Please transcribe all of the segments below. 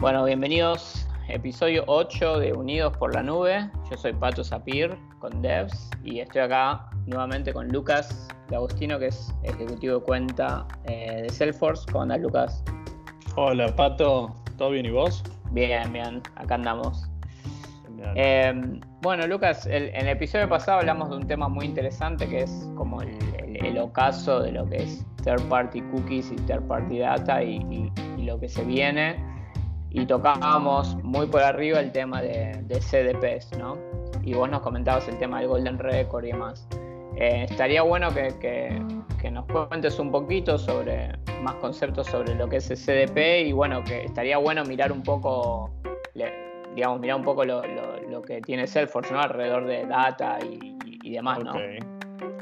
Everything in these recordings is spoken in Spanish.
Bueno, bienvenidos. Episodio 8 de Unidos por la Nube. Yo soy Pato Sapir con Devs y estoy acá nuevamente con Lucas de Agustino, que es ejecutivo de cuenta eh, de Salesforce. ¿Cómo andás, Lucas? Hola, Pato. ¿Todo bien y vos? Bien, bien. Acá andamos. Em, bueno, Lucas, en el episodio pasado hablamos de un tema muy interesante que es como el, ocaso de lo que es third party cookies y third party data y lo que se viene y tocábamos muy por arriba el tema de, CDPs, ¿no? Y vos nos comentabas el tema del Golden Record y demás. Eh, estaría bueno que, nos cuentes un poquito sobre más conceptos sobre lo que es el CDP y bueno, que estaría bueno mirar un poco, digamos, mirar un poco lo, que tiene Salesforce, ¿no? Alrededor de data y, demás, ¿no?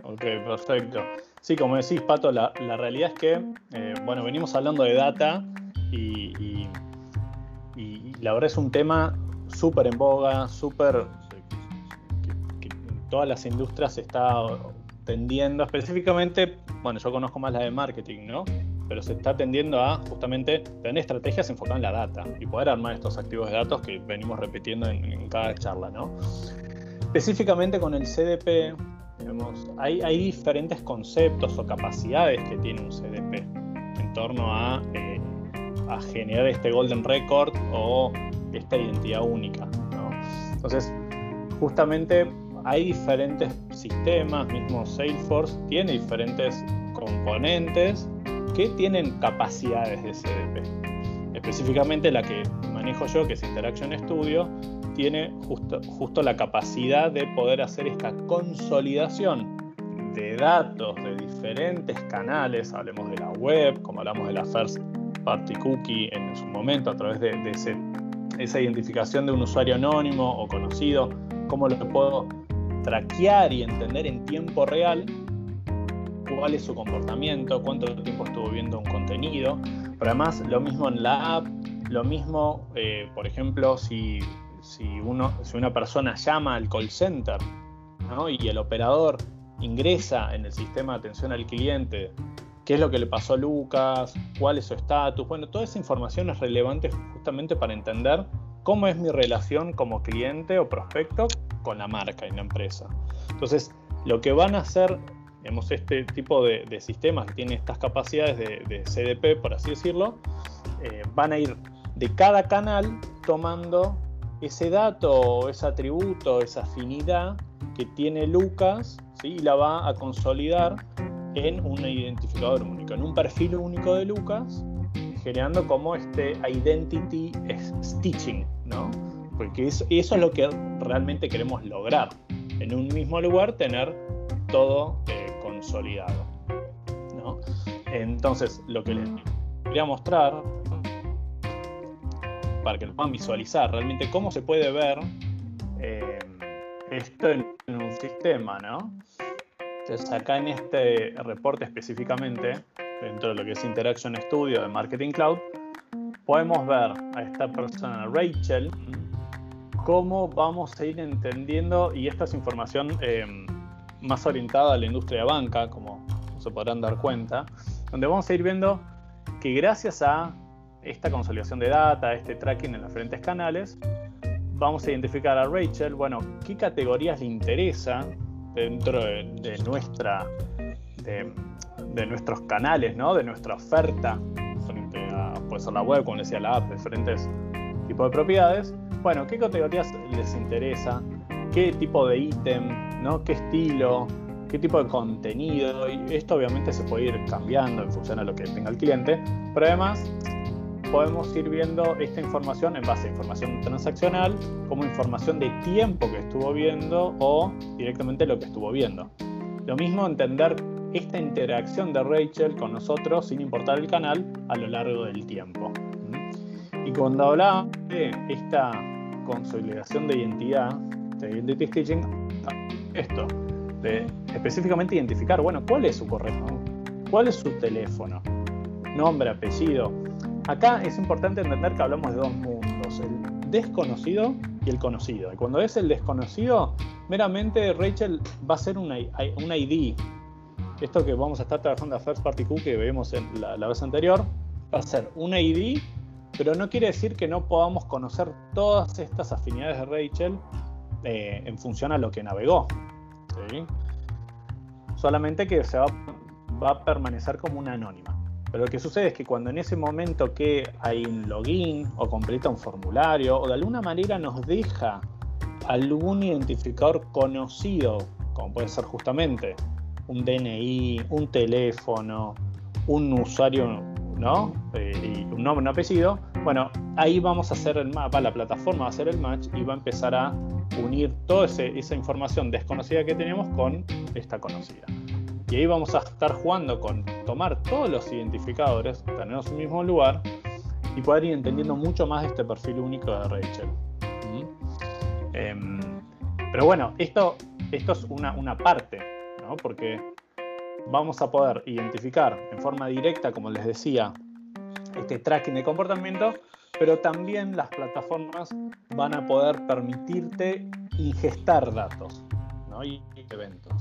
Ok, perfecto. Sí, como decís, Pato, la, realidad es que, eh, bueno, venimos hablando de data y la verdad es un tema súper en boga, súper que, todas las industrias se está tendiendo, específicamente, bueno, yo conozco más la de marketing, ¿no? Pero se está tendiendo a justamente tener estrategias enfocadas en la data y poder armar estos activos de datos que venimos repitiendo en, cada charla, ¿no? Específicamente con el CDP, digamos, hay, hay, diferentes conceptos o capacidades que tiene un CDP en torno a eh, a generar este golden record o esta identidad única. Entonces, justamente hay diferentes sistemas, mismo Salesforce tiene diferentes componentes que tienen capacidades de CDP. Específicamente la que manejo yo, que es Interaction Studio, tiene justo, la capacidad de poder hacer esta consolidación de datos de diferentes canales, hablemos de la web, como hablamos de la First party cookie en su momento a través de, esa identificación de un usuario anónimo o conocido, cómo lo puedo traquear y entender en tiempo real cuál es su comportamiento, cuánto tiempo estuvo viendo un contenido. Pero además lo mismo en la app, lo mismo, eh, por ejemplo, si, uno, si una persona llama al call center y el operador ingresa en el sistema de atención al cliente qué es lo que le pasó a Lucas, cuál es su estatus. Bueno, toda esa información es relevante justamente para entender cómo es mi relación como cliente o prospecto con la marca y la empresa. Entonces, lo que van a hacer, digamos, este tipo de, sistemas que tienen estas capacidades de, CDP, por así decirlo, eh, van a ir de cada canal tomando ese dato, ese atributo, esa afinidad que tiene Lucas y la va a consolidar en un identificador único, en un perfil único de Lucas, generando como este identity stitching, ¿no? Porque eso, eso es lo que realmente queremos lograr. En un mismo lugar tener todo eh, consolidado. ¿no? Entonces, lo que les quería mostrar, para que lo puedan visualizar realmente cómo se puede ver eh, esto en, en un sistema, ¿no? Entonces acá en este reporte específicamente, dentro de lo que es Interaction Studio de Marketing Cloud, podemos ver a esta persona, Rachel, cómo vamos a ir entendiendo, y esta es información em, más orientada a la industria de banca, como se podrán dar cuenta, donde vamos a ir viendo que gracias a esta consolidación de data, este tracking en los diferentes canales, vamos a identificar a Rachel, bueno, qué categorías le interesa dentro de, nuestra de, nuestros canales, ¿no? de nuestra oferta frente a puede ser la web, como decía la app, diferentes tipos de propiedades. Bueno, ¿qué categorías les interesa? ¿Qué tipo de ítem? ¿no? ¿Qué estilo? ¿Qué tipo de contenido? Y esto obviamente se puede ir cambiando en función a lo que tenga el cliente, pero además podemos ir viendo esta información en base a información transaccional como información de tiempo que estuvo viendo o directamente lo que estuvo viendo. Lo mismo entender esta interacción de Rachel con nosotros sin importar el canal a lo largo del tiempo. Y cuando hablaba de esta consolidación de identidad, de identity stitching, esto, de específicamente identificar, bueno, cuál es su correo, cuál es su teléfono, nombre, apellido, Acá es importante entender que hablamos de dos mundos, el desconocido y el conocido. Y cuando es el desconocido, meramente Rachel va a ser un ID. Esto que vamos a estar trabajando a First Party que vemos la, vez anterior, va a ser un ID pero no quiere decir que no podamos conocer todas estas afinidades de Rachel eh, en función a lo que navegó. Solamente que se va, a permanecer como una anónima. Pero lo que sucede es que cuando en ese momento que hay un login o completa un formulario o de alguna manera nos deja algún identificador conocido, como puede ser justamente un DNI, un teléfono, un usuario, ¿no? Eh, un nombre, un apellido, bueno, ahí vamos a hacer el mapa, la plataforma va a hacer el match y va a empezar a unir toda esa información desconocida que tenemos con esta conocida. Y ahí vamos a estar jugando con tomar todos los identificadores, tenerlos en un mismo lugar y poder ir entendiendo mucho más de este perfil único de Rachel. Em, pero bueno, esto, es una, una parte, ¿no? porque vamos a poder identificar en forma directa, como les decía, este tracking de comportamiento, pero también las plataformas van a poder permitirte ingestar datos y eventos.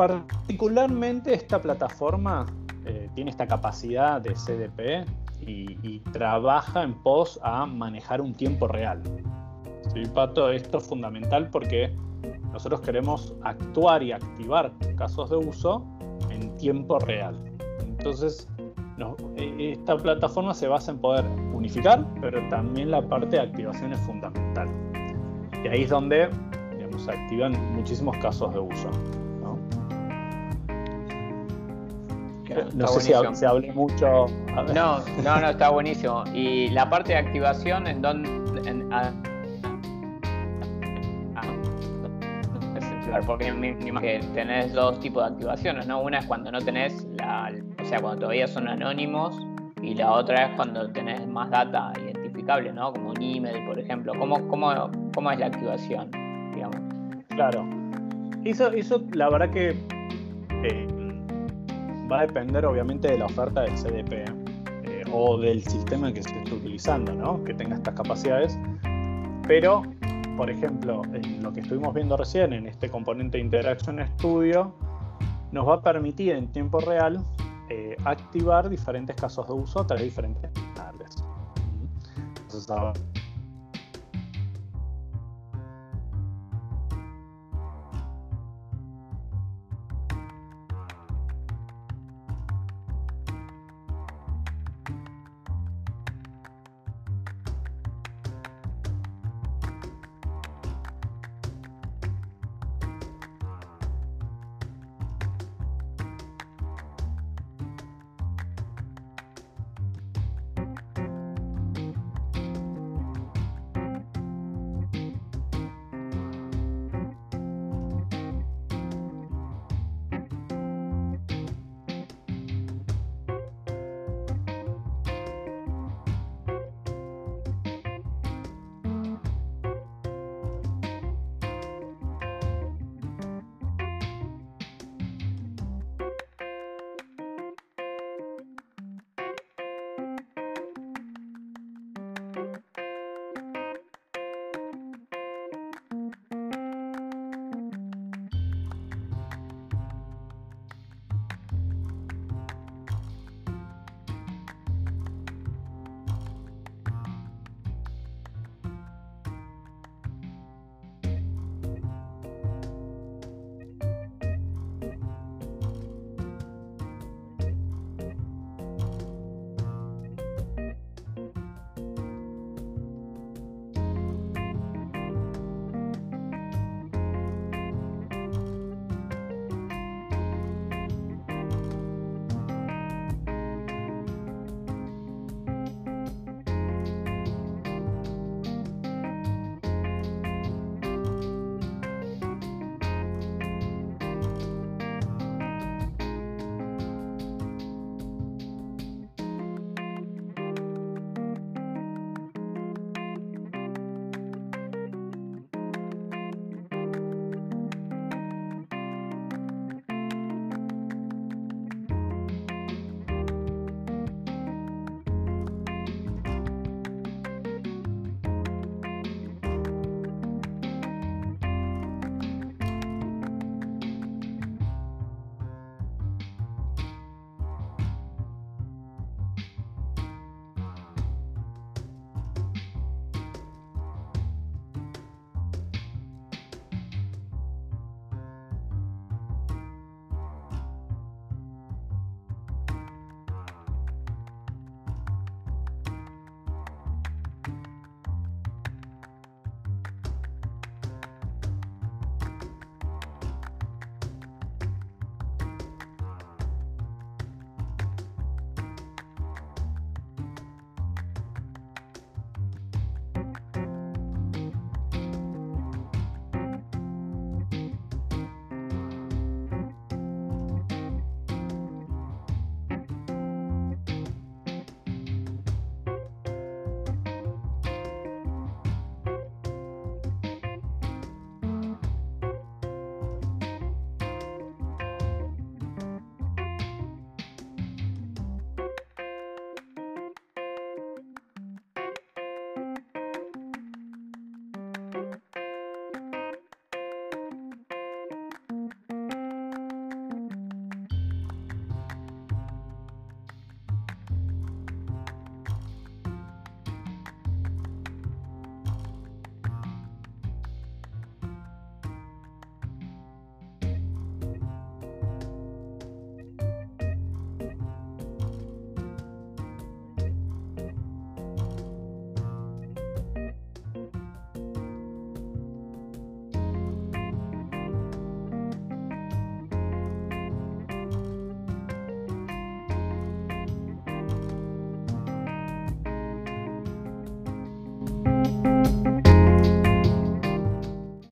Particularmente esta plataforma eh, tiene esta capacidad de CDP y, trabaja en pos a manejar un tiempo real. ¿Sí, Pato? Esto es fundamental porque nosotros queremos actuar y activar casos de uso en tiempo real. Entonces, e, esta plataforma se basa en poder unificar, pero también la parte de activación es fundamental. Y ahí es donde se activan muchísimos casos de uso. No, sé si, se hable mucho. No, no, no, está buenísimo. Y la parte de activación, en donde. porque que tenés dos tipos de activaciones, ¿no? Una es cuando no tenés la, o sea, cuando todavía son anónimos, y la otra es cuando tenés más data identificable, ¿no? Como un email, por ejemplo. ¿Cómo, cómo, cómo es la activación, digamos? Claro. Eso, eso la verdad que eh, va a depender obviamente de la oferta del CDP eh, o del sistema que se esté utilizando, ¿no? Que tenga estas capacidades. Pero por ejemplo, lo que estuvimos viendo recién, en este componente de interacción estudio, nos va a permitir en tiempo real eh, activar diferentes casos de uso a través de diferentes canales. Entonces,